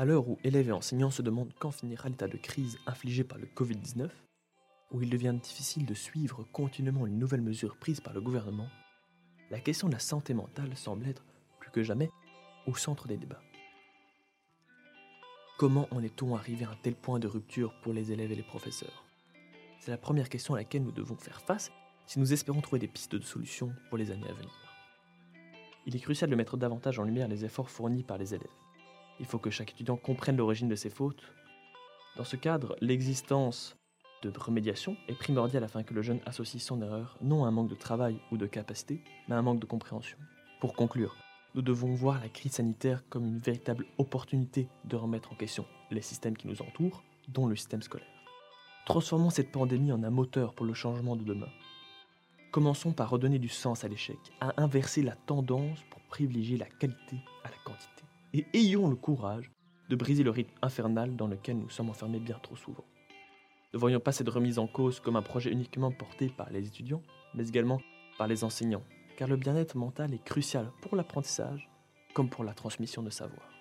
À l'heure où élèves et enseignants se demandent quand finira l'état de crise infligé par le Covid-19, où il devient difficile de suivre continuellement une nouvelle mesure prise par le gouvernement, la question de la santé mentale semble être, plus que jamais, au centre des débats. Comment en est-on arrivé à un tel point de rupture pour les élèves et les professeurs? C'est la première question à laquelle nous devons faire face si nous espérons trouver des pistes de solutions pour les années à venir. Il est crucial de mettre davantage en lumière les efforts fournis par les élèves. Il faut que chaque étudiant comprenne l'origine de ses fautes. Dans ce cadre, l'existence de remédiation est primordiale afin que le jeune associe son erreur non à un manque de travail ou de capacité, mais à un manque de compréhension. Pour conclure, nous devons voir la crise sanitaire comme une véritable opportunité de remettre en question les systèmes qui nous entourent, dont le système scolaire. Transformons cette pandémie en un moteur pour le changement de demain. Commençons par redonner du sens à l'échec, à inverser la tendance pour privilégier la qualité à la quantité. Et ayons le courage de briser le rythme infernal dans lequel nous sommes enfermés bien trop souvent. Ne voyons pas cette remise en cause comme un projet uniquement porté par les étudiants, mais également par les enseignants, car le bien-être mental est crucial pour l'apprentissage comme pour la transmission de savoir.